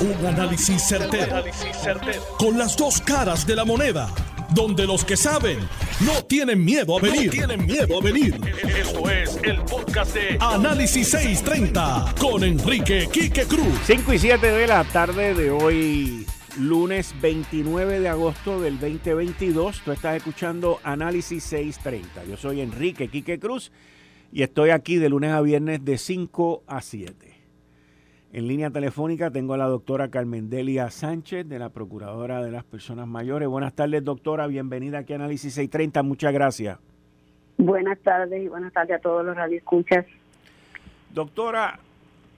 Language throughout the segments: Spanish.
Un análisis certero, Con las dos caras de la moneda. Donde los que saben no tienen miedo a venir. tienen miedo a venir. Esto es el podcast de Análisis 630 con Enrique Quique Cruz. 5 y 7 de la tarde de hoy, lunes 29 de agosto del 2022. Tú estás escuchando Análisis 630. Yo soy Enrique Quique Cruz y estoy aquí de lunes a viernes de 5 a 7. En línea telefónica tengo a la doctora Carmen Delia Sánchez, de la Procuradora de las Personas Mayores. Buenas tardes, doctora. Bienvenida aquí a Análisis 630. Muchas gracias. Buenas tardes y buenas tardes a todos los radioescuchas. Doctora,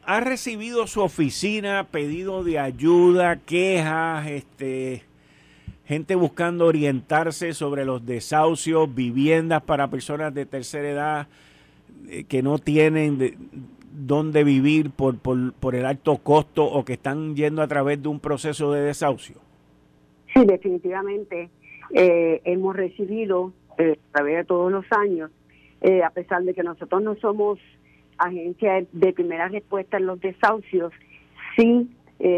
¿ha recibido su oficina pedido de ayuda, quejas, este, gente buscando orientarse sobre los desahucios, viviendas para personas de tercera edad eh, que no tienen de, dónde vivir por, por, por el alto costo o que están yendo a través de un proceso de desahucio? Sí, definitivamente eh, hemos recibido eh, a través de todos los años, eh, a pesar de que nosotros no somos agencia de primera respuesta en los desahucios, sí,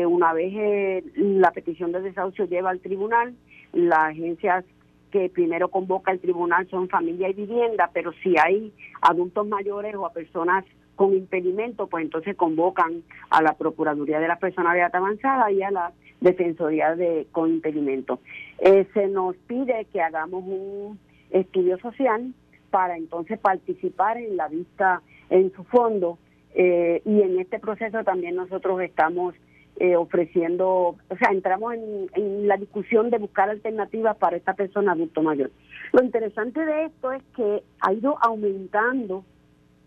una vez la petición de desahucio lleva al tribunal, las agencias que primero convoca el tribunal son familia y vivienda, pero si hay adultos mayores o a personas con impedimento, pues entonces convocan a la Procuraduría de la Personalidad Avanzada y a la Defensoría de con impedimento. Eh, se nos pide que hagamos un estudio social para entonces participar en la vista en su fondo eh, y en este proceso también nosotros estamos eh, ofreciendo, o sea, entramos en, en, la discusión de buscar alternativas para esta persona adulto mayor. Lo interesante de esto es que ha ido aumentando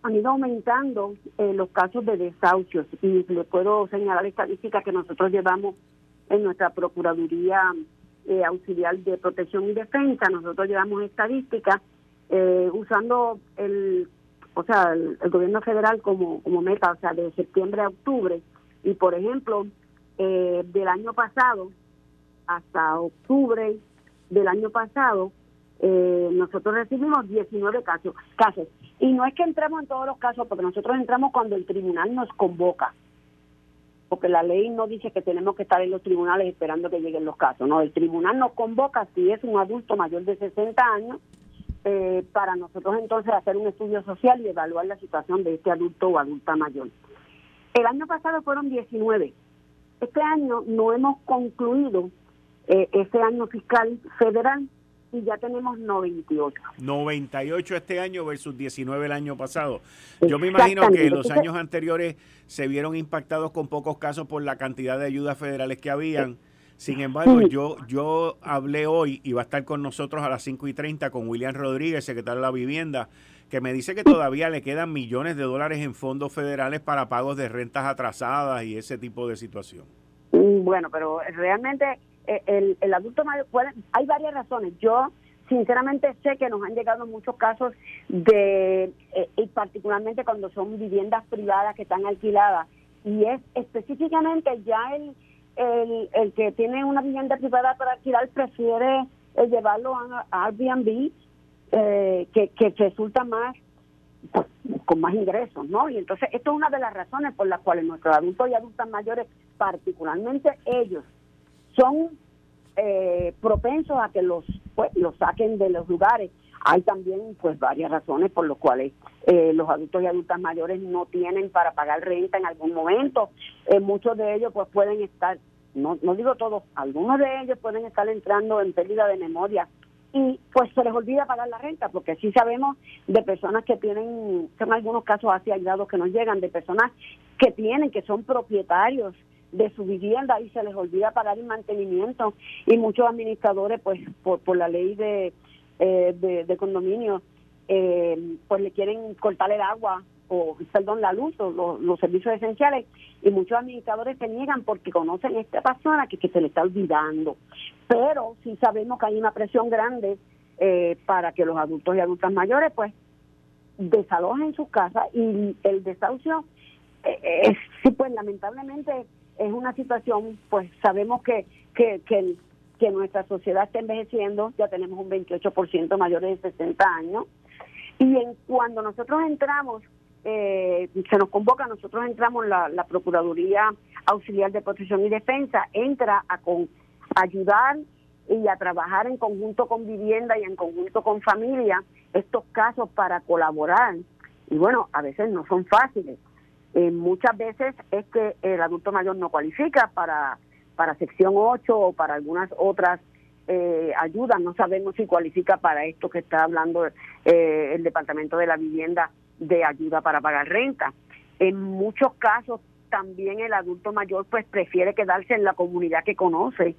han ido aumentando eh, los casos de desahucios y le puedo señalar estadísticas que nosotros llevamos en nuestra Procuraduría eh, Auxiliar de Protección y Defensa. Nosotros llevamos estadísticas eh, usando el, o sea, el, gobierno federal como, como meta, o sea, de septiembre a octubre. Y por ejemplo, del año pasado hasta octubre del año pasado, nosotros recibimos 19 casos. casos. Y no es que entremos en todos los casos, porque nosotros entramos cuando el tribunal nos convoca. Porque la ley no dice que tenemos que estar en los tribunales esperando que lleguen los casos. No, el tribunal nos convoca si es un adulto mayor de 60 años eh, para nosotros entonces hacer un estudio social y evaluar la situación de este adulto o adulta mayor. El año pasado fueron 19. Este año no hemos concluido eh, ese año fiscal federal y ya tenemos 98. 98 este año versus 19 el año pasado. Yo me imagino que los años anteriores se vieron impactados con pocos casos por la cantidad de ayudas federales que habían. Sin embargo, yo, yo hablé hoy y va a estar con nosotros a las 5 y 30 con William Rodríguez, secretario de la Vivienda, que me dice que todavía le quedan millones de dólares en fondos federales para pagos de rentas atrasadas y ese tipo de situación. Mm, bueno, pero realmente el, el adulto mayor, hay varias razones. Yo sinceramente sé que nos han llegado muchos casos de, eh, y particularmente cuando son viviendas privadas que están alquiladas, y es específicamente ya el, el, que tiene una vivienda privada para alquilar prefiere eh, llevarlo a, Airbnb, que, que resulta más pues, con más ingresos, ¿no? Y entonces esto es una de las razones por las cuales nuestros adultos y adultas mayores, particularmente ellos, son eh, propensos a que los pues, los saquen de los lugares. Hay también pues varias razones por las cuales eh, los adultos y adultas mayores no tienen para pagar renta en algún momento. Eh, muchos de ellos pues pueden estar, no, no digo todos, algunos de ellos pueden estar entrando en pérdida de memoria y pues se les olvida pagar la renta, porque sí sabemos de personas que tienen, son algunos casos así aislados que nos llegan, de personas que tienen, que son propietarios de su vivienda y se les olvida pagar el mantenimiento. Y muchos administradores pues por, por la ley de, eh, de, condominio eh, pues le quieren cortar el agua o perdón la luz o los, servicios esenciales. Y muchos administradores se niegan porque conocen a esta persona que, se le está olvidando. Pero sí sabemos que hay una presión grande eh, para que los adultos y adultas mayores pues desalojen sus casas y el desahucio eh, sí pues lamentablemente es una situación, pues sabemos que, que, que, nuestra sociedad está envejeciendo, ya tenemos un 28% mayores de 60 años, y en cuando nosotros entramos eh, se nos convoca, nosotros entramos, la, la Procuraduría Auxiliar de Protección y Defensa entra a con, ayudar y a trabajar en conjunto con vivienda y en conjunto con familia estos casos para colaborar. Y bueno, a veces no son fáciles. Eh, muchas veces es que el adulto mayor no cualifica para, para sección 8 o para algunas otras eh, ayudas. No sabemos si cualifica para esto que está hablando eh, el Departamento de la Vivienda de ayuda para pagar renta. En muchos casos también el adulto mayor pues prefiere quedarse en la comunidad que conoce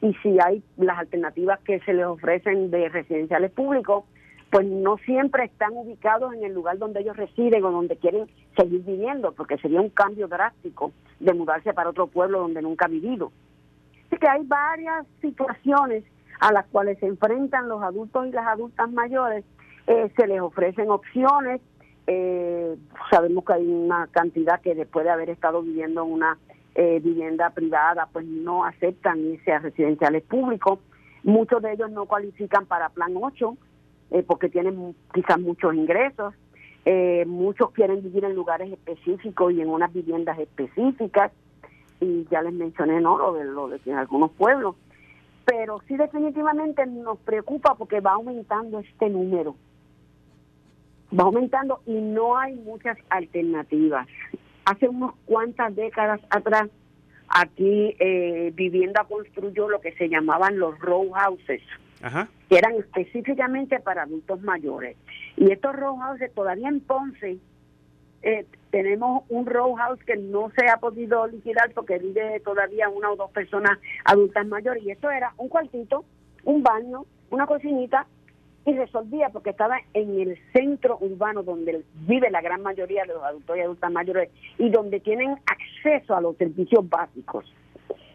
y si hay las alternativas que se les ofrecen de residenciales públicos, pues no siempre están ubicados en el lugar donde ellos residen o donde quieren seguir viviendo, porque sería un cambio drástico de mudarse para otro pueblo donde nunca ha vivido. Así que hay varias situaciones a las cuales se enfrentan los adultos y las adultas mayores, eh, se les ofrecen opciones, eh, sabemos que hay una cantidad que después de haber estado viviendo en una eh, vivienda privada, pues no aceptan irse a residenciales públicos. Muchos de ellos no cualifican para Plan 8 eh, porque tienen quizás muchos ingresos. muchos quieren vivir en lugares específicos y en unas viviendas específicas. Y ya les mencioné ¿no? lo de, lo de algunos pueblos. Pero sí definitivamente nos preocupa porque va aumentando este número va aumentando y no hay muchas alternativas. Hace unas cuantas décadas atrás, aquí eh, Vivienda construyó lo que se llamaban los row houses, que eran específicamente para adultos mayores. Y estos row houses todavía en Ponce eh, tenemos un row house que no se ha podido liquidar porque vive todavía una o dos personas adultas mayores. Y esto era un cuartito, un baño, una cocinita y resolvía porque estaba en el centro urbano donde vive la gran mayoría de los adultos y adultas mayores y donde tienen acceso a los servicios básicos.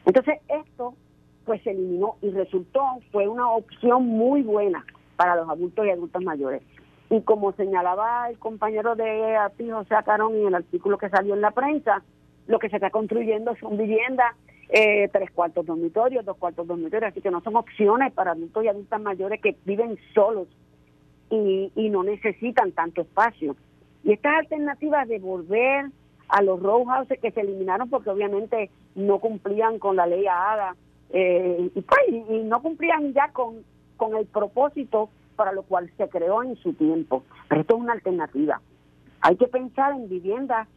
Entonces esto pues se eliminó y resultó, fue una opción muy buena para los adultos y adultas mayores. Y como señalaba el compañero de Ati José Acarón en el artículo que salió en la prensa, lo que se está construyendo son viviendas eh, tres cuartos dormitorios, dos cuartos dormitorios, así que no son opciones para adultos y adultas mayores que viven solos y, y no necesitan tanto espacio. Y estas alternativas de volver a los row houses que se eliminaron porque obviamente no cumplían con la ley ADA eh, y, pues, y, no cumplían ya con, con el propósito para lo cual se creó en su tiempo. Pero esto es una alternativa. Hay que pensar en viviendas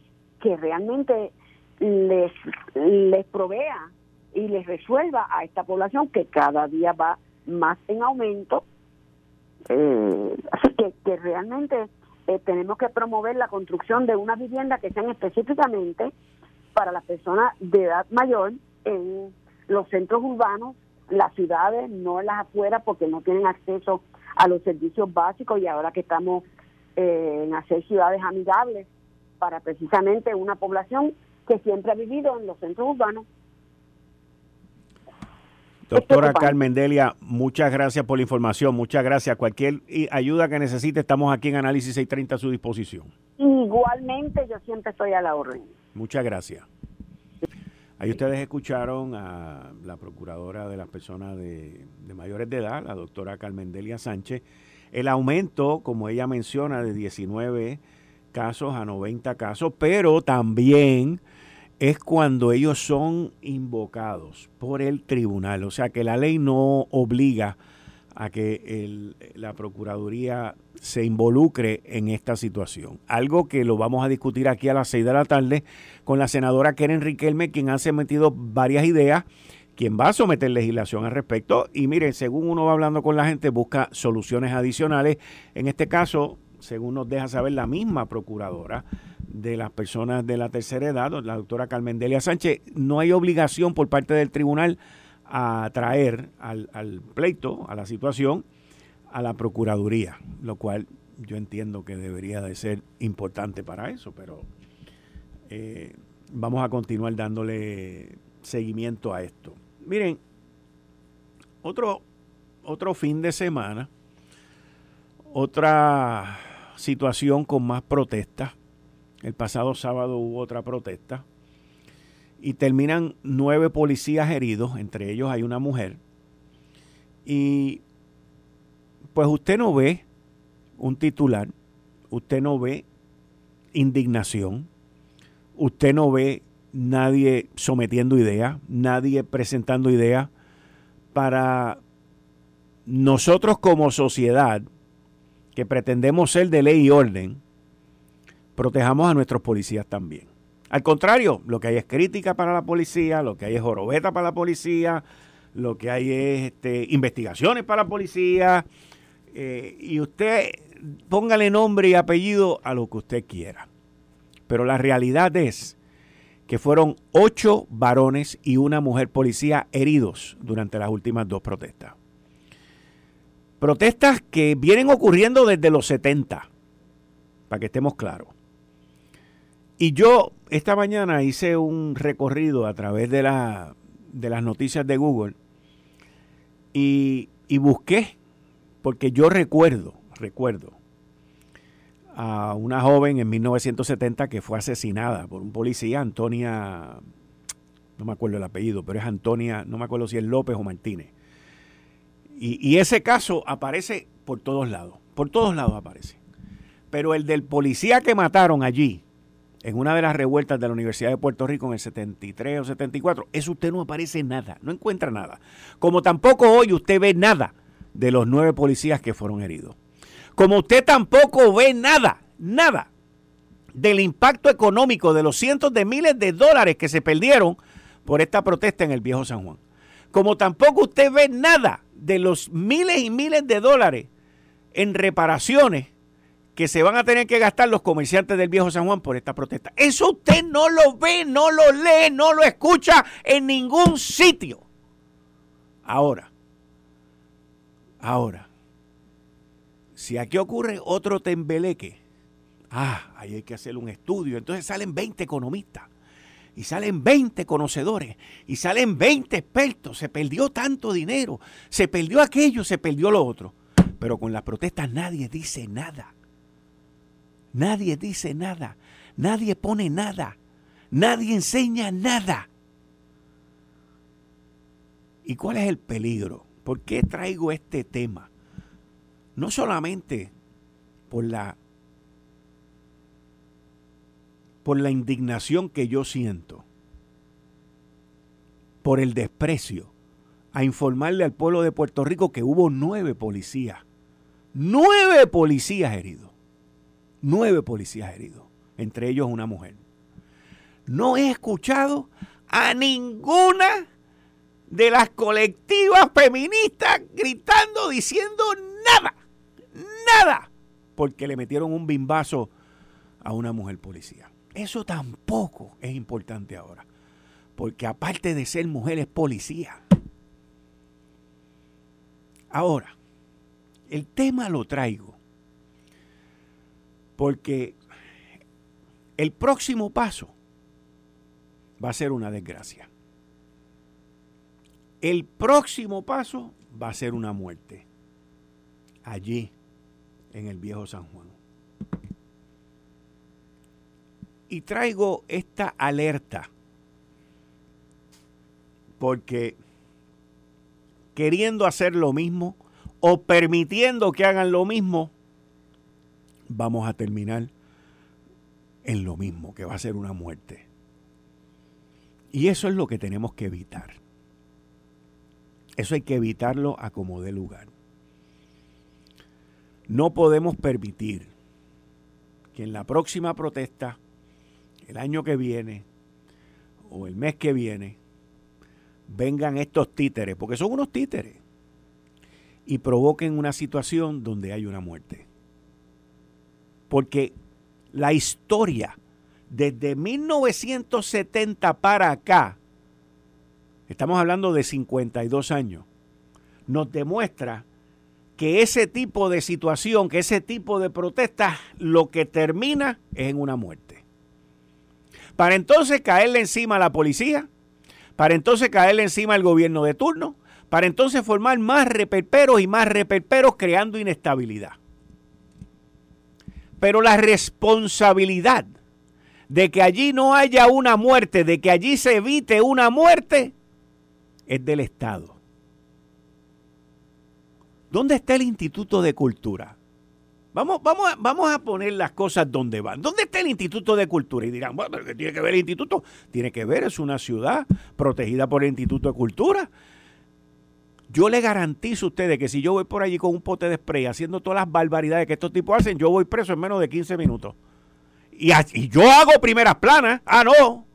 que realmente les, les provea y les resuelva a esta población que cada día va más en aumento. Eh, así que, que realmente eh, tenemos que promover la construcción de una vivienda que sean específicamente para las personas de edad mayor en los centros urbanos, las ciudades, no las afueras, porque no tienen acceso a los servicios básicos y ahora que estamos eh, en hacer ciudades amigables para precisamente una población que siempre ha vivido en los centros urbanos. Doctora Carmen Delia, muchas gracias por la información, muchas gracias. Cualquier ayuda que necesite, estamos aquí en Análisis 630 a su disposición. Igualmente, yo siempre estoy a la orden. Muchas gracias. Ahí ustedes escucharon a la procuradora de las personas de, mayores de edad, la doctora Carmen Delia Sánchez. El aumento, como ella menciona, de 19 casos a 90 casos, pero también es cuando ellos son invocados por el tribunal. O sea que la ley no obliga que la Procuraduría se involucre en esta situación. Algo que lo vamos a discutir aquí a las 6 de la tarde con la senadora Keren Riquelme, quien ha sometido varias ideas, quien va a someter legislación al respecto. Y miren, según uno va hablando con la gente, busca soluciones adicionales. En este caso, según nos deja saber la misma procuradora, de las personas de la tercera edad, la doctora Carmen Delia Sánchez, no hay obligación por parte del tribunal a traer al, pleito, a la situación, a la Procuraduría, lo cual yo entiendo que debería de ser importante para eso, pero eh, vamos a continuar dándole seguimiento a esto. Miren, otro, otro fin de semana, otra situación con más protestas el pasado sábado hubo otra protesta. Y terminan nueve policías heridos, entre ellos hay una mujer. Y pues usted no ve un titular, usted no ve indignación, usted no ve nadie sometiendo ideas, nadie presentando ideas para nosotros como sociedad que pretendemos ser de ley y orden, protejamos a nuestros policías también. Al contrario, lo que hay es crítica para la policía, lo que hay es jorobeta para la policía, lo que hay es este, investigaciones para la policía, eh, y usted póngale nombre y apellido a lo que usted quiera. Pero la realidad es que fueron ocho varones y una mujer policía heridos durante las últimas dos protestas. Protestas que vienen ocurriendo desde los 70, para que estemos claros. Y yo esta mañana hice un recorrido a través de, la, de las noticias de Google y, y busqué, porque yo recuerdo, recuerdo, a una joven en 1970 que fue asesinada por un policía, Antonia, no me acuerdo el apellido, pero es Antonia, no me acuerdo si es López o Martínez. Y, ese caso aparece por todos lados, por todos lados aparece. Pero el del policía que mataron allí, en una de las revueltas de la Universidad de Puerto Rico en el 73 o 74, eso usted no aparece nada, no encuentra nada. Como tampoco hoy usted ve nada de los nueve policías que fueron heridos. Como usted tampoco ve nada, nada del impacto económico de los cientos de miles de dólares que se perdieron por esta protesta en el viejo San Juan. Como tampoco usted ve nada de los miles y miles de dólares en reparaciones que se van a tener que gastar los comerciantes del viejo San Juan por esta protesta. Eso usted no lo ve, no lo lee, no lo escucha en ningún sitio. Ahora, ahora, si aquí ocurre otro tembeleque, ah, ahí hay que hacer un estudio. Entonces salen 20 economistas y salen 20 conocedores y salen 20 expertos. Se perdió tanto dinero, se perdió aquello, se perdió lo otro. Pero con las protestas nadie dice nada. Nadie dice nada. Nadie pone nada. Nadie enseña nada. ¿Y cuál es el peligro? ¿Por qué traigo este tema? no solamente por la por la indignación que yo siento, por el desprecio, a informarle al pueblo de Puerto Rico que hubo nueve policías, nueve policías heridos, nueve policías heridos, entre ellos una mujer. No he escuchado a ninguna de las colectivas feministas gritando, diciendo nada nada porque le metieron un bimbazo a una mujer policía. Eso tampoco es importante ahora, porque aparte de ser mujer es policía. Ahora, el tema lo traigo porque el próximo paso va a ser una desgracia. El próximo paso va a ser una muerte. Allí en el viejo San Juan. Y traigo esta alerta porque queriendo hacer lo mismo o permitiendo que hagan lo mismo, vamos a terminar en lo mismo, que va a ser una muerte. Y eso es lo que tenemos que evitar. Eso hay que evitarlo a como dé lugar. No podemos permitir que en la próxima protesta, el año que viene o el mes que viene, vengan estos títeres, porque son unos títeres, y provoquen una situación donde hay una muerte. Porque la historia desde 1970 para acá, estamos hablando de 52 años, nos demuestra que ese tipo de situación, que ese tipo de protesta, lo que termina es en una muerte. Para entonces caerle encima a la policía, para entonces caerle encima al gobierno de turno, para entonces formar más reperperos y más reperperos creando inestabilidad. Pero la responsabilidad de que allí no haya una muerte, de que allí se evite una muerte, es del Estado. ¿Dónde está el Instituto de Cultura? Vamos, vamos, vamos a poner las cosas donde van. ¿Dónde está el Instituto de Cultura? Y dirán, bueno, ¿qué tiene que ver el instituto? Tiene que ver, es una ciudad protegida por el Instituto de Cultura. Yo le garantizo a ustedes que si yo voy por allí con un pote de spray haciendo todas las barbaridades que estos tipos hacen, yo voy preso en menos de 15 minutos. Y, y yo hago primeras planas. Ah, no.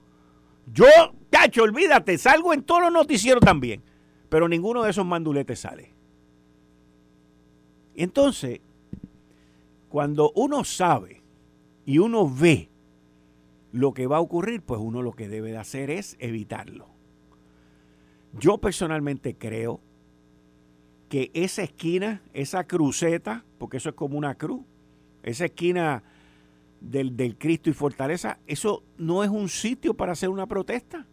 Yo, cacho, olvídate, salgo en todos los noticieros también. Pero ninguno de esos manduletes sale. Entonces, cuando uno sabe y uno ve lo que va a ocurrir, pues uno lo que debe de hacer es evitarlo. Yo personalmente creo que esa esquina, esa cruceta, porque eso es como una cruz, esa esquina del, del, Cristo y Fortaleza, eso no es un sitio para hacer una protesta.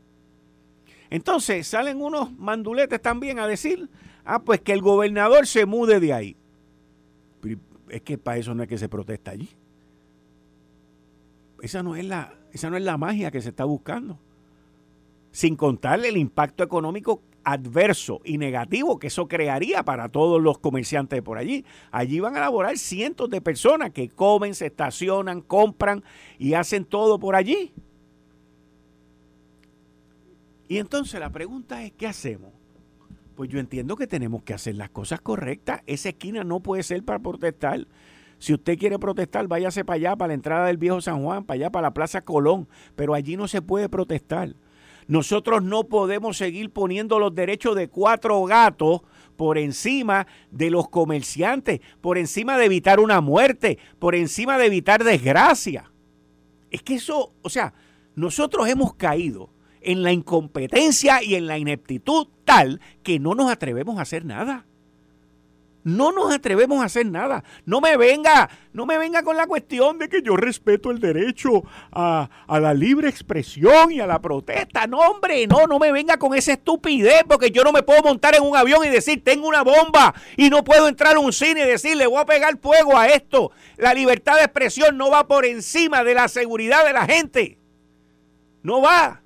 Entonces salen unos manduletes también a decir, ah, pues que el gobernador se mude de ahí es que para eso no es que se protesta allí. Esa no es la, esa no es la magia que se está buscando. Sin contarle el impacto económico adverso y negativo que eso crearía para todos los comerciantes por allí. Allí van a laborar cientos de personas que comen, se estacionan, compran y hacen todo por allí. Y entonces la pregunta es, ¿qué hacemos? Pues yo entiendo que tenemos que hacer las cosas correctas. Esa esquina no puede ser para protestar. Si usted quiere protestar, váyase para allá, para la entrada del viejo San Juan, para allá, para la Plaza Colón. Pero allí no se puede protestar. Nosotros no podemos seguir poniendo los derechos de cuatro gatos por encima de los comerciantes, por encima de evitar una muerte, por encima de evitar desgracia. Es que eso, o sea, nosotros hemos caído en la incompetencia y en la ineptitud tal que no nos atrevemos a hacer nada. No nos atrevemos a hacer nada. No me venga, no me venga con la cuestión de que yo respeto el derecho a, a, la libre expresión y a la protesta. No, hombre, no, no me venga con esa estupidez, porque yo no me puedo montar en un avión y decir, tengo una bomba y no puedo entrar a un cine y decir, le voy a pegar fuego a esto. La libertad de expresión no va por encima de la seguridad de la gente. No va.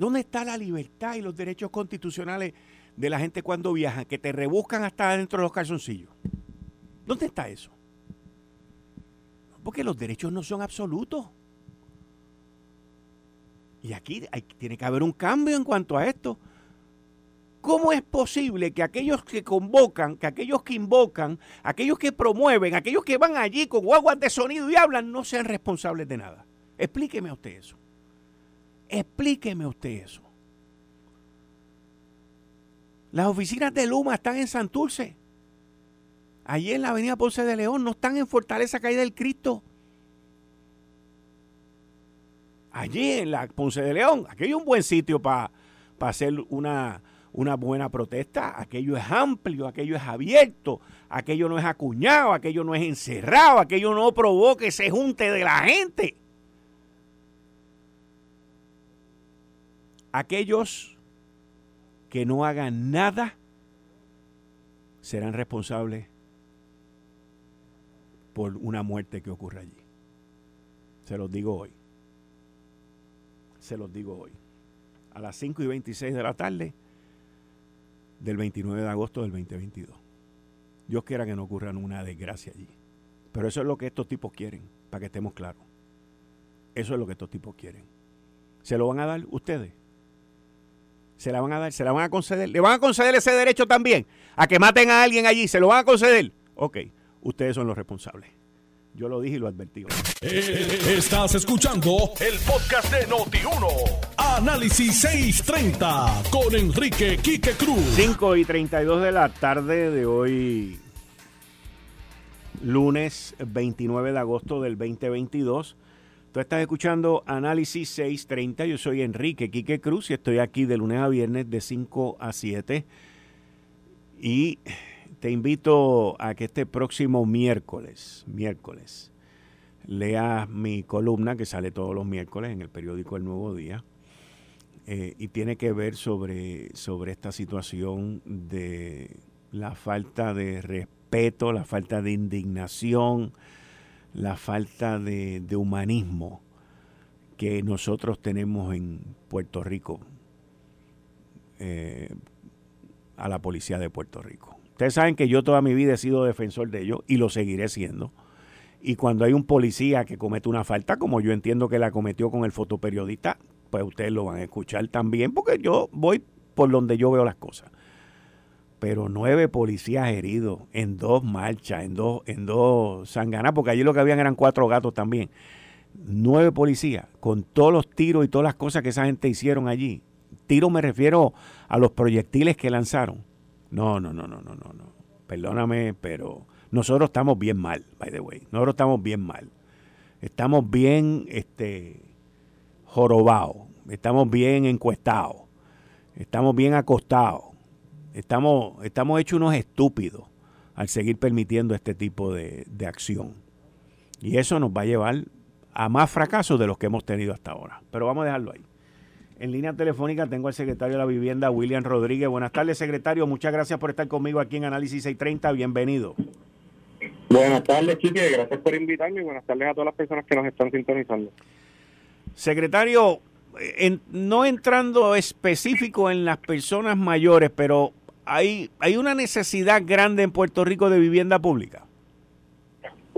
¿Dónde está la libertad y los derechos constitucionales de la gente cuando viaja, que te rebuscan hasta dentro de los calzoncillos? ¿Dónde está eso? Porque los derechos no son absolutos. Y aquí tiene que haber un cambio en cuanto a esto. ¿Cómo es posible que aquellos que convocan, que aquellos que invocan, aquellos que promueven, aquellos que van allí con guaguas de sonido y hablan, no sean responsables de nada? Explíqueme a usted eso. Explíqueme usted eso. Las oficinas de Luma están en Santurce. Allí en la avenida Ponce de León, no están en Fortaleza Caída del Cristo. Allí en la Ponce de León, aquello es un buen sitio para hacer una, una buena protesta. Aquello es amplio, aquello es abierto, aquello no es acuñado, aquello no es encerrado, aquello no provoca ese junte de la gente. Aquellos que no hagan nada serán responsables por una muerte que ocurra allí. Se los digo hoy. Se los digo hoy. A las 5 y 26 de la tarde del 29 de agosto del 2022. Dios quiera que no ocurra una desgracia allí. Pero eso es lo que estos tipos quieren, para que estemos claros. Eso es lo que estos tipos quieren. ¿Se lo van a dar ustedes? Se la van a dar, se la van a conceder. ¿Le van a conceder ese derecho también? A que maten a alguien allí, ¿se lo van a conceder? Ok, ustedes son los responsables. Yo lo dije y lo advertí. Eh, estás escuchando el podcast de Noti1. Análisis 630 con Enrique Quique Cruz. 5 y 32 de la tarde de hoy, lunes 29 de agosto del 2022. Tú estás escuchando Análisis 630. Yo soy Enrique Quique Cruz y estoy aquí de lunes a viernes de 5 a 7. Y te invito a que este próximo miércoles, miércoles, leas mi columna que sale todos los miércoles en el periódico El Nuevo Día. Eh, y tiene que ver sobre, sobre esta situación de la falta de respeto, la falta de indignación, la falta de, humanismo que nosotros tenemos en Puerto Rico, eh, a la policía de Puerto Rico. Ustedes saben que yo toda mi vida he sido defensor de ellos y lo seguiré siendo. Y cuando hay un policía que comete una falta, como yo entiendo que la cometió con el fotoperiodista, pues ustedes lo van a escuchar también, porque yo voy por donde yo veo las cosas. Pero nueve policías heridos en dos marchas, en dos, en dos sanganas, porque allí lo que habían eran cuatro gatos también. Nueve policías, con todos los tiros y todas las cosas que esa gente hicieron allí. Tiro me refiero a los proyectiles que lanzaron. No, no, no, no, no, no, no. Perdóname, pero nosotros estamos bien mal, by the way. Nosotros estamos bien mal. Estamos bien este, jorobados. Estamos bien encuestados. Estamos bien acostados. Estamos, estamos hechos unos estúpidos al seguir permitiendo este tipo de, de acción. Y eso nos va a llevar a más fracasos de los que hemos tenido hasta ahora. Pero vamos a dejarlo ahí. En línea telefónica tengo al secretario de la Vivienda, William Rodríguez. Buenas tardes, secretario. Muchas gracias por estar conmigo aquí en Análisis 630. Bienvenido. Buenas tardes, Chique. Gracias por invitarme y buenas tardes a todas las personas que nos están sintonizando. Secretario, no entrando específico en las personas mayores, pero hay, hay una necesidad grande en Puerto Rico de vivienda pública.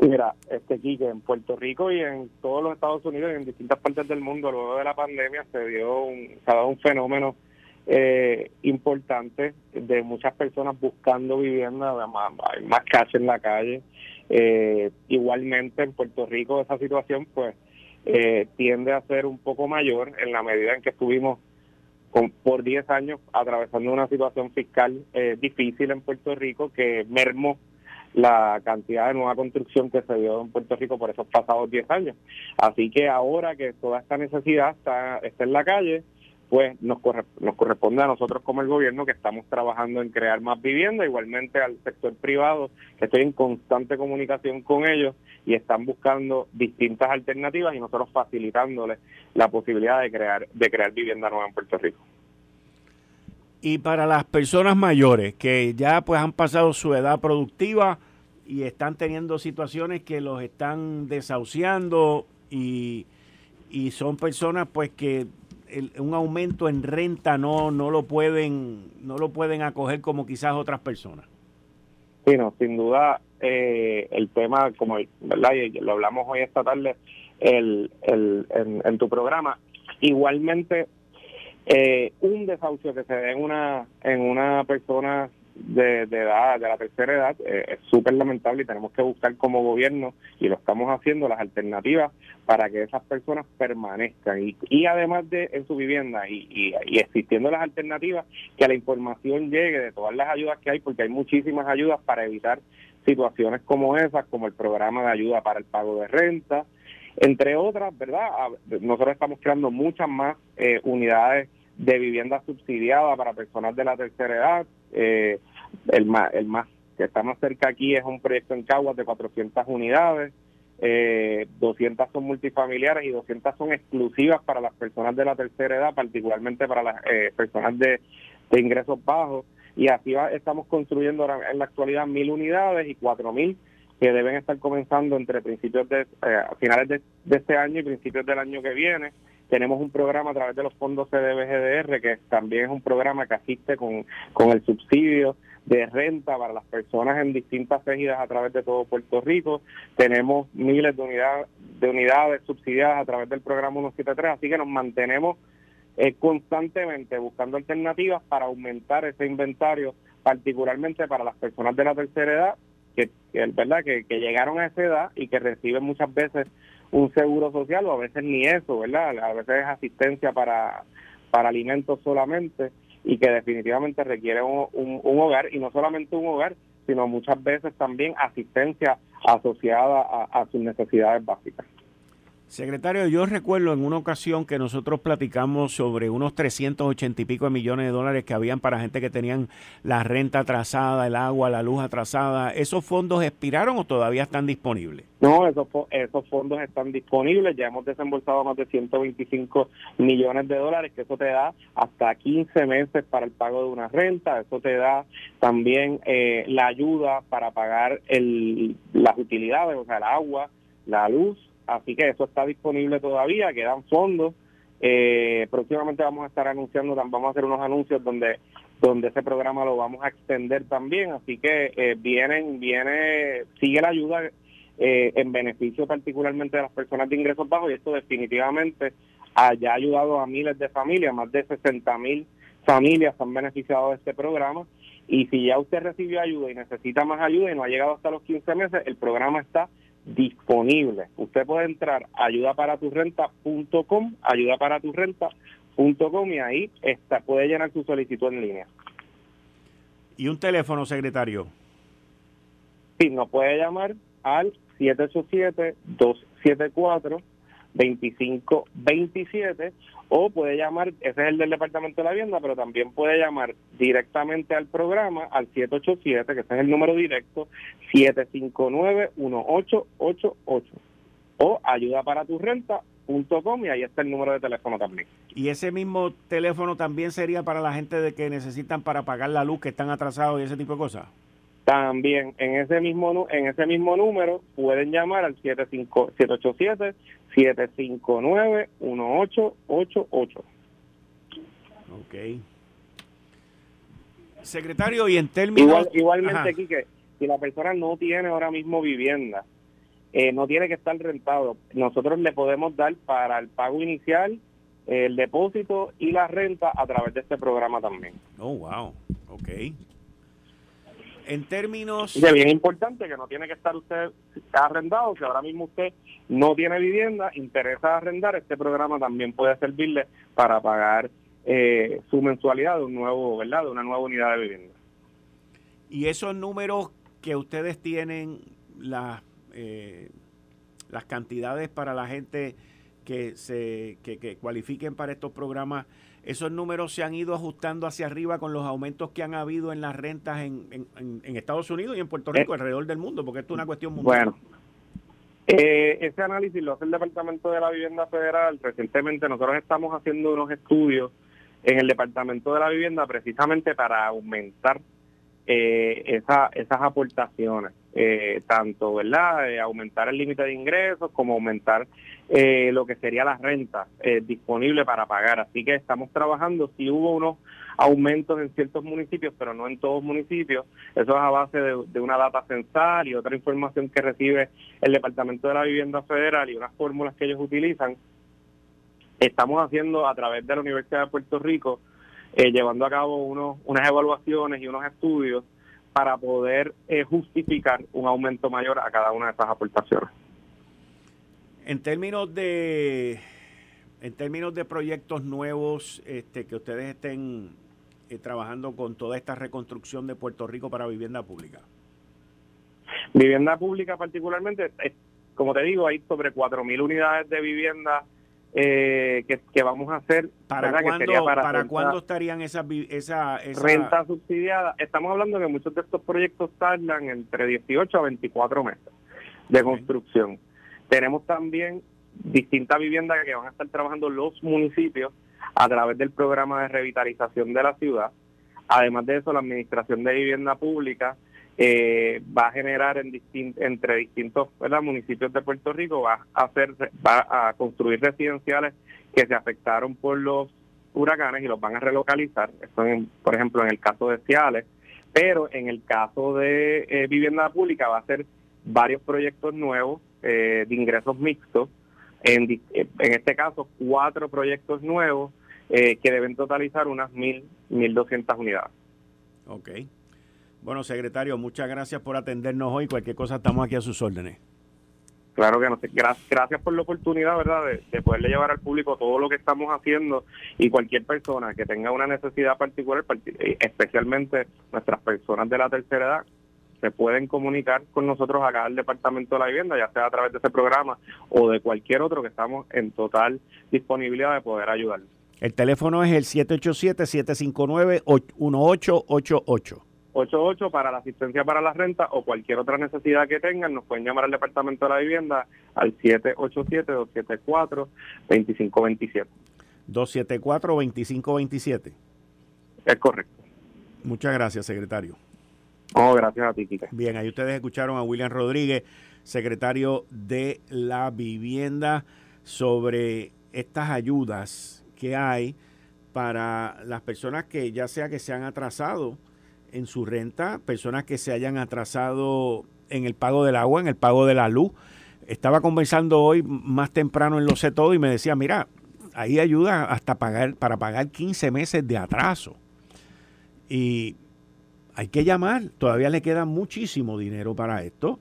Mira, este Quique, en Puerto Rico y en todos los Estados Unidos y en distintas partes del mundo, luego de la pandemia se dio un, se ha dado un fenómeno eh, importante de muchas personas buscando vivienda, más, hay más calle en la calle. Eh, igualmente en Puerto Rico esa situación pues eh, tiende a ser un poco mayor en la medida en que estuvimos con, por 10 años atravesando una situación fiscal eh, difícil en Puerto Rico que mermó la cantidad de nueva construcción que se dio en Puerto Rico por esos pasados 10 años. Así que ahora que toda esta necesidad está, está en la calle, pues nos, nos corresponde a nosotros como el gobierno que estamos trabajando en crear más vivienda, igualmente al sector privado, que estoy en constante comunicación con ellos y están buscando distintas alternativas y nosotros facilitándoles la posibilidad de crear, de crear vivienda nueva en Puerto Rico. Y para las personas mayores que ya pues han pasado su edad productiva y están teniendo situaciones que los están desahuciando y, y son personas pues que un aumento en renta no no lo pueden no lo pueden acoger como quizás otras personas. Sí, no, sin duda eh, el tema como verdad y lo hablamos hoy esta tarde el, el en, en tu programa igualmente eh, un desahucio que se dé en una, en una persona de, edad, de la tercera edad, eh, es súper lamentable y tenemos que buscar como gobierno, y lo estamos haciendo, las alternativas para que esas personas permanezcan y, y además de en su vivienda y, y, existiendo las alternativas, que la información llegue de todas las ayudas que hay, porque hay muchísimas ayudas para evitar situaciones como esas, como el programa de ayuda para el pago de renta, entre otras, ¿verdad? Nosotros estamos creando muchas más eh, unidades de vivienda subsidiada para personas de la tercera edad. Eh, el, más, el más que está más cerca aquí es un proyecto en Caguas de 400 unidades. Eh, 200 son multifamiliares y 200 son exclusivas para las personas de la tercera edad, particularmente para las eh, personas de, ingresos bajos. Y así estamos construyendo en la actualidad mil unidades y cuatro mil que deben estar comenzando entre principios de eh, finales de, este año y principios del año que viene. Tenemos un programa a través de los fondos CDBGDR, que también es un programa que asiste con, con el subsidio de renta para las personas en distintas ejidas a través de todo Puerto Rico. Tenemos miles de unidades, de unidades subsidiadas a través del programa 173, así que nos mantenemos eh, constantemente buscando alternativas para aumentar ese inventario, particularmente para las personas de la tercera edad que, verdad que, llegaron a esa edad y que reciben muchas veces un seguro social o a veces ni eso, ¿verdad? A veces es asistencia para, para alimentos solamente y que definitivamente requieren un, hogar y no solamente un hogar, sino muchas veces también asistencia asociada a sus necesidades básicas. Secretario, yo recuerdo en una ocasión que nosotros platicamos sobre unos 380 y pico de millones de dólares que habían para gente que tenían la renta atrasada, el agua, la luz atrasada. ¿Esos fondos expiraron o todavía están disponibles? No, esos, esos fondos están disponibles. Ya hemos desembolsado más de 125 millones de dólares, que eso te da hasta 15 meses para el pago de una renta. Eso te da también eh, la ayuda para pagar el, las utilidades, o sea, el agua, la luz así que eso está disponible todavía, quedan fondos. Eh, próximamente vamos a estar anunciando, vamos a hacer unos anuncios donde donde ese programa lo vamos a extender también. Así que eh, vienen, viene, sigue la ayuda eh, en beneficio particularmente de las personas de ingresos bajos y esto definitivamente haya ayudado a miles de familias, más de 60 mil familias han beneficiado de este programa y si ya usted recibió ayuda y necesita más ayuda y no ha llegado hasta los 15 meses, el programa está disponible. Usted puede entrar a ayudaparaturrenta.com, ayudaparaturrenta.com y ahí está, puede llenar su solicitud en línea. ¿Y un teléfono, secretario? Sí, nos puede llamar al 787-274 2527 o puede llamar, ese es el del Departamento de la Vivienda, pero también puede llamar directamente al programa al 787, que ese es el número directo, 759-1888 o ayuda para tu renta.com y ahí está el número de teléfono también. Y ese mismo teléfono también sería para la gente de que necesitan para pagar la luz, que están atrasados y ese tipo de cosas. También en ese mismo en ese mismo número pueden llamar al 787 759 1888. Ok. Secretario, y en términos... igualmente, aquí que si la persona no tiene ahora mismo vivienda, eh, no tiene que estar rentado, nosotros le podemos dar para el pago inicial, el depósito y la renta a través de este programa también. Oh, wow. Ok. En términos... Y es bien importante que no tiene que estar usted arrendado, que ahora mismo usted no tiene vivienda, interesa arrendar, este programa también puede servirle para pagar eh, su mensualidad de un nuevo, ¿verdad? De una nueva unidad de vivienda. Y esos números que ustedes tienen, las, eh, las cantidades para la gente que se que, que cualifiquen para estos programas, esos números se han ido ajustando hacia arriba con los aumentos que han habido en las rentas en, en, Estados Unidos y en Puerto Rico, eh, alrededor del mundo, porque esto es una cuestión mundial. Bueno, eh, ese análisis lo hace el Departamento de la Vivienda Federal. Recientemente nosotros estamos haciendo unos estudios en el Departamento de la Vivienda precisamente para aumentar eh, esa, esas aportaciones, eh, tanto, ¿verdad?, eh, aumentar el límite de ingresos como aumentar eh, lo que sería la renta disponible para pagar. Así que estamos trabajando, si hubo unos aumentos en ciertos municipios, pero no en todos municipios, eso es a base de, de una data censal y otra información que recibe el Departamento de la Vivienda Federal y unas fórmulas que ellos utilizan. Estamos haciendo a través de la Universidad de Puerto Rico eh, llevando a cabo unos, unas evaluaciones y unos estudios para poder eh, justificar un aumento mayor a cada una de esas aportaciones. En términos de en términos de proyectos nuevos este, que ustedes estén eh, trabajando con toda esta reconstrucción de Puerto Rico para vivienda pública. Vivienda pública particularmente, como te digo, hay sobre 4.000 unidades de vivienda eh, que, vamos a hacer. ¿Para cuándo, para, cuándo estarían esas esa, esa, renta subsidiada? Estamos hablando que muchos de estos proyectos tardan entre 18 a 24 meses de construcción. Tenemos también distintas viviendas que van a estar trabajando los municipios a través del programa de revitalización de la ciudad. Además de eso, la Administración de Vivienda Pública eh, va a generar en entre distintos municipios de Puerto Rico, va a, hacer, va a construir residenciales que se afectaron por los huracanes y los van a relocalizar. Esto, por ejemplo, en el caso de Ciales, pero en el caso de eh, vivienda pública va a ser varios proyectos nuevos eh, de ingresos mixtos. En, en este caso, cuatro proyectos nuevos que deben totalizar unas mil, mil doscientas unidades. Okay. Bueno, secretario, muchas gracias por atendernos hoy. Cualquier cosa, estamos aquí a sus órdenes. Claro que no. Gracias, por la oportunidad, ¿verdad?, de, poderle llevar al público todo lo que estamos haciendo y cualquier persona que tenga una necesidad particular, eh, especialmente nuestras personas de la tercera edad, se pueden comunicar con nosotros acá al Departamento de la Vivienda, ya sea a través de ese programa o de cualquier otro que estamos en total disponibilidad de poder ayudar. El teléfono es el 787-759-1888. 88 para la asistencia para la renta o cualquier otra necesidad que tengan, nos pueden llamar al Departamento de la Vivienda al 787-274-2527. 274-2527. Es correcto. Muchas gracias, secretario. Oh, gracias a ti, Kike. Bien, ahí ustedes escucharon a William Rodríguez, secretario de la Vivienda, sobre estas ayudas que hay para las personas que ya sea que se han atrasado en su renta, personas que se hayan atrasado en el pago del agua, en el pago de la luz. Estaba conversando hoy más temprano en Lo Sé Todo y me decía, mira, ahí ayuda hasta pagar, para pagar 15 meses de atraso. Y hay que llamar, todavía le queda muchísimo dinero para esto.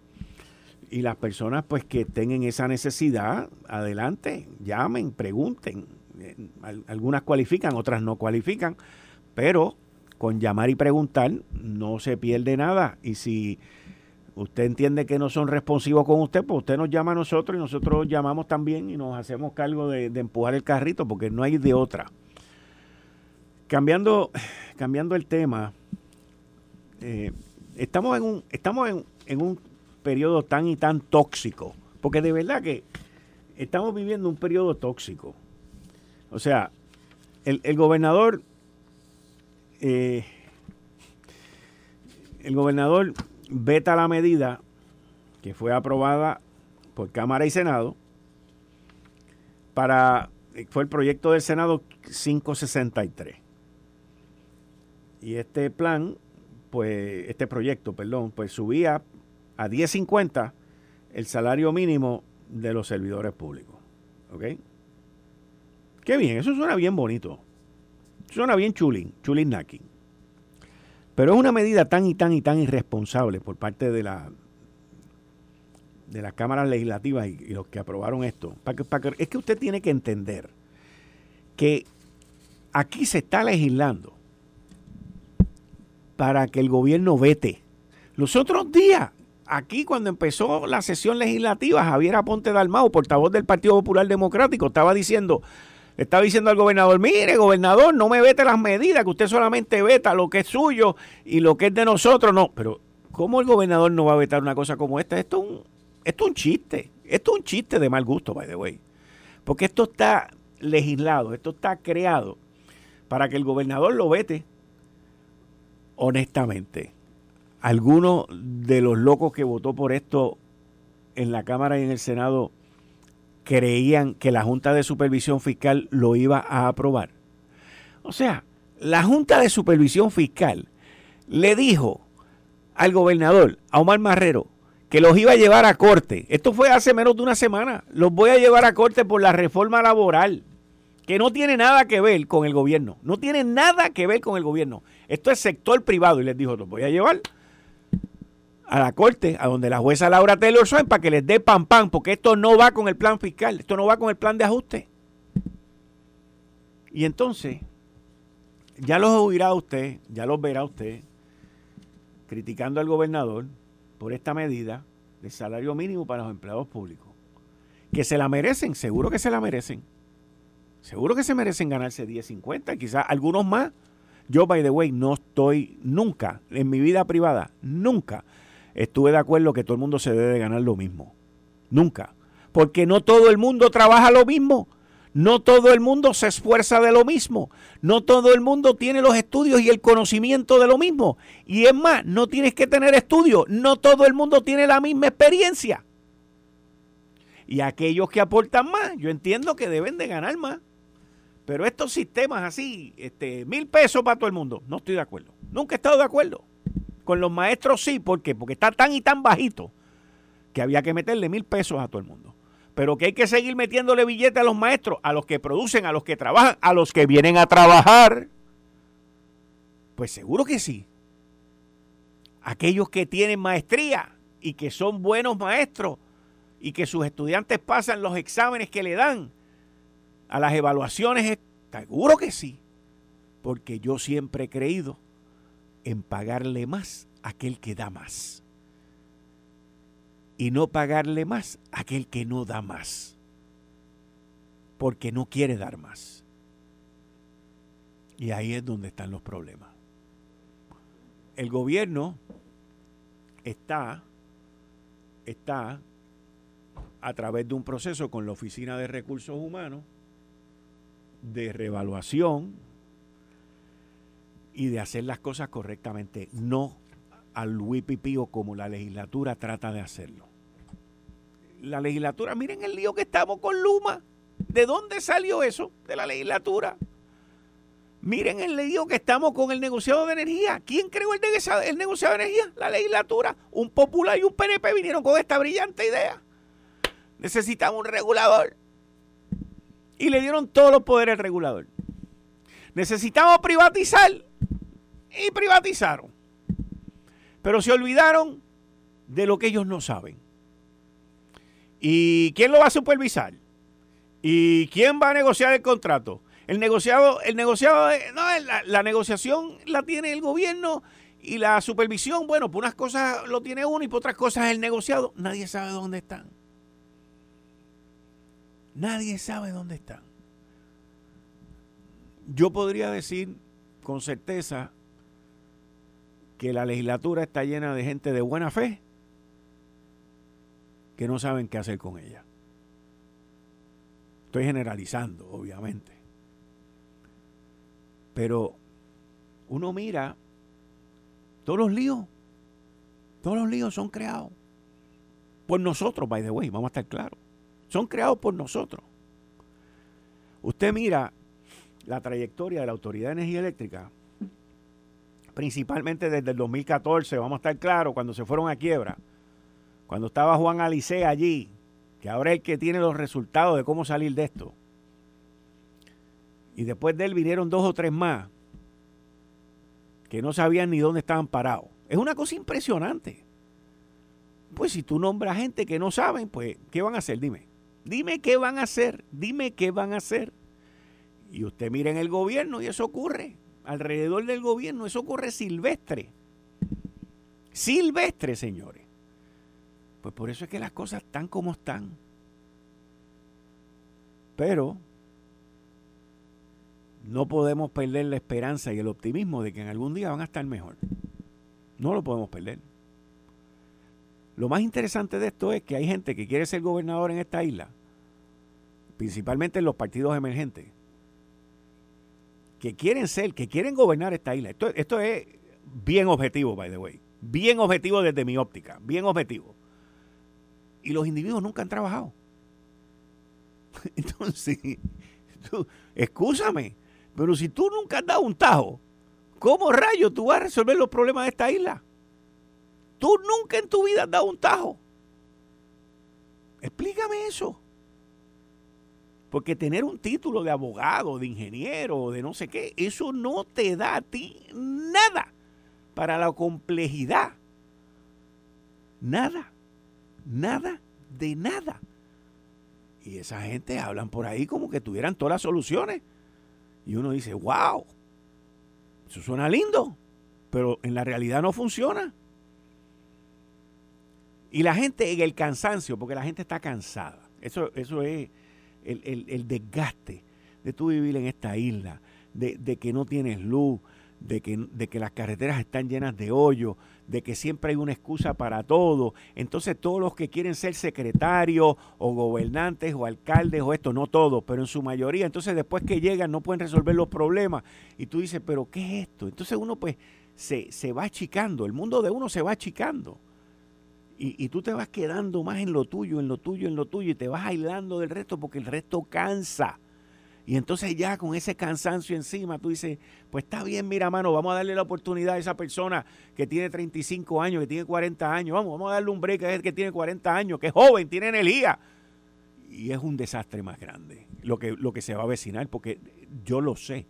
Y las personas pues que tengan esa necesidad, adelante, llamen, pregunten. Eh, algunas cualifican, otras no cualifican, pero con llamar y preguntar no se pierde nada. Y si usted entiende que no son responsivos con usted, pues usted nos llama a nosotros y nosotros llamamos también y nos hacemos cargo de, empujar el carrito porque no hay de otra. Cambiando, cambiando el tema, eh, estamos en un, estamos en, un periodo tan y tan tóxico, porque de verdad que estamos viviendo un periodo tóxico. O sea, el, gobernador, eh, el gobernador veta la medida que fue aprobada por Cámara y Senado para fue el proyecto del Senado 563. Y este plan, pues este proyecto, perdón, pues subía a 10.50 el salario mínimo de los servidores públicos. ¿Ok? Qué bien, eso suena bien bonito. Suena bien chulín, chulín naki. Pero es una medida tan y tan y tan irresponsable por parte de la de las cámaras legislativas y, los que aprobaron esto. Es que usted tiene que entender que aquí se está legislando para que el gobierno vete. Los otros días, aquí cuando empezó la sesión legislativa, Javier Aponte Dalmau, portavoz del Partido Popular Democrático, estaba diciendo, estaba diciendo al gobernador, mire, gobernador, no me vete las medidas, que usted solamente veta lo que es suyo y lo que es de nosotros. No, pero ¿cómo el gobernador no va a vetar una cosa como esta? Esto es un, esto es un chiste. Esto es un chiste de mal gusto, by the way. Porque esto está legislado, esto está creado para que el gobernador lo vete. Honestamente, alguno de los locos que votó por esto en la Cámara y en el Senado creían que la Junta de Supervisión Fiscal lo iba a aprobar. O sea, la Junta de Supervisión Fiscal le dijo al gobernador, a Omar Marrero, que los iba a llevar a corte. Esto fue hace menos de una semana. Los voy a llevar a corte por la reforma laboral, que no tiene nada que ver con el gobierno. No tiene nada que ver con el gobierno. Esto es sector privado. Y les dijo, los voy a llevar a la corte, a donde la jueza Laura Taylor Swain, para que les dé pan pan, porque esto no va con el plan fiscal, esto no va con el plan de ajuste. Y entonces, ya los oirá usted, ya los verá usted, criticando al gobernador por esta medida de salario mínimo para los empleados públicos. Que se la merecen, seguro que se la merecen. Seguro que se merecen ganarse 10.50, quizás algunos más. Yo, by the way, no estoy nunca, en mi vida privada, nunca estuve de acuerdo que todo el mundo se debe ganar lo mismo. Nunca. Porque no todo el mundo trabaja lo mismo. No todo el mundo se esfuerza de lo mismo. No todo el mundo tiene los estudios y el conocimiento de lo mismo. Y es más, no tienes que tener estudios. No todo el mundo tiene la misma experiencia. Y aquellos que aportan más, yo entiendo que deben de ganar más. Pero estos sistemas así, este, mil pesos para todo el mundo, no estoy de acuerdo. Nunca he estado de acuerdo. Con los maestros sí, ¿por qué? Porque está tan y tan bajito que había que meterle mil pesos a todo el mundo. Pero que hay que seguir metiéndole billetes a los maestros, a los que producen, a los que trabajan, a los que vienen a trabajar. Pues seguro que sí. Aquellos que tienen maestría y que son buenos maestros y que sus estudiantes pasan los exámenes que le dan a las evaluaciones, seguro que sí. Porque yo siempre he creído en pagarle más a aquel que da más. Y no pagarle más a aquel que no da más. Porque no quiere dar más. Y ahí es donde están los problemas. El gobierno está, está a través de un proceso con la Oficina de Recursos Humanos de revaluación y de hacer las cosas correctamente, no al o como la legislatura trata de hacerlo. La legislatura, miren el lío que estamos con Luma. ¿De dónde salió eso? De la legislatura. Miren el lío que estamos con el negociado de energía. ¿Quién creó el el negociado de energía? La legislatura. Un popular y un PNP vinieron con esta brillante idea. Necesitamos un regulador. Y le dieron todos los poderes al regulador. Necesitamos privatizar. Y privatizaron. Pero se olvidaron de lo que ellos no saben. ¿Y quién lo va a supervisar? ¿Y quién va a negociar el contrato? El negociado, el negociado, no, la, negociación la tiene el gobierno y la supervisión, bueno, por unas cosas lo tiene uno y por otras cosas el negociado. Nadie sabe dónde están. Nadie sabe dónde están. Yo podría decir con certeza que la legislatura está llena de gente de buena fe que no saben qué hacer con ella. Estoy generalizando, obviamente. Pero uno mira, todos los líos, todos los líos son creados por nosotros, by the way, vamos a estar claros. Son creados por nosotros. Usted mira la trayectoria de la Autoridad de Energía Eléctrica, principalmente desde el 2014, vamos a estar claros, cuando se fueron a quiebra, cuando estaba Juan Alice allí, que ahora es el que tiene los resultados de cómo salir de esto. Y después de él vinieron dos o tres más que no sabían ni dónde estaban parados. Es una cosa impresionante. Pues si tú nombras gente que no saben, pues, ¿qué van a hacer? Dime. Dime qué van a hacer. Dime qué van a hacer. Y usted mira en el gobierno y eso ocurre. Alrededor del gobierno, eso ocurre silvestre. Silvestre, señores. Pues por eso es que las cosas están como están. Pero no podemos perder la esperanza y el optimismo de que en algún día van a estar mejor. No lo podemos perder. Lo más interesante de esto es que hay gente que quiere ser gobernador en esta isla, principalmente en los partidos emergentes, que quieren ser, que quieren gobernar esta isla. Esto, esto es bien objetivo, by the way. Bien objetivo desde mi óptica, bien objetivo. Y los individuos nunca han trabajado. Entonces, tú, escúchame, pero si tú nunca has dado un tajo, ¿cómo rayo tú vas a resolver los problemas de esta isla? Tú nunca en tu vida has dado un tajo. Explícame eso. Porque tener un título de abogado, de ingeniero, de no sé qué, eso no te da a ti nada para la complejidad. Nada. Nada de nada. Y esa gente hablan por ahí como que tuvieran todas las soluciones. Y uno dice, wow, eso suena lindo, pero en la realidad no funciona. Y la gente en el cansancio, porque la gente está cansada. Eso, eso es el, desgaste de tú vivir en esta isla, de, de que no tienes luz, de que, de que las carreteras están llenas de hoyos, de que siempre hay una excusa para todo. Entonces todos los que quieren ser secretarios o gobernantes o alcaldes o esto, no todos, pero en su mayoría, entonces después que llegan no pueden resolver los problemas. Y tú dices, pero ¿qué es esto? Entonces uno pues se, se va achicando, el mundo de uno se va achicando. Y, tú te vas quedando más en lo tuyo, en lo tuyo, en lo tuyo, y te vas aislando del resto porque el resto cansa. Y entonces ya con ese cansancio encima, tú dices, pues está bien, mira, mano, vamos a darle la oportunidad a esa persona que tiene 35 años, que tiene 40 años, vamos, vamos a darle un break a ese que tiene 40 años, que es joven, tiene energía. Y es un desastre más grande lo que, lo que se va a avecinar, porque yo lo sé.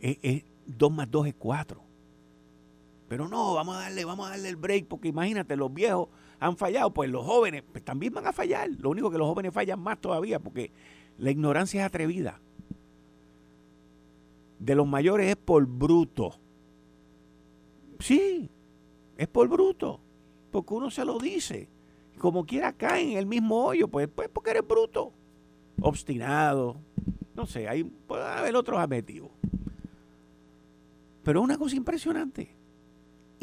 Es, 2 más 2 es 4. Pero no, vamos a darle, vamos a darle el break, porque imagínate, los viejos han fallado, pues los jóvenes pues, también van a fallar. Lo único que los jóvenes fallan más todavía, porque la ignorancia es atrevida. De los mayores es por bruto. Sí, es por bruto. Porque uno se lo dice. Como quiera cae en el mismo hoyo, pues, pues porque eres bruto. Obstinado. No sé, hay, puede haber otros adjetivos. Pero una cosa impresionante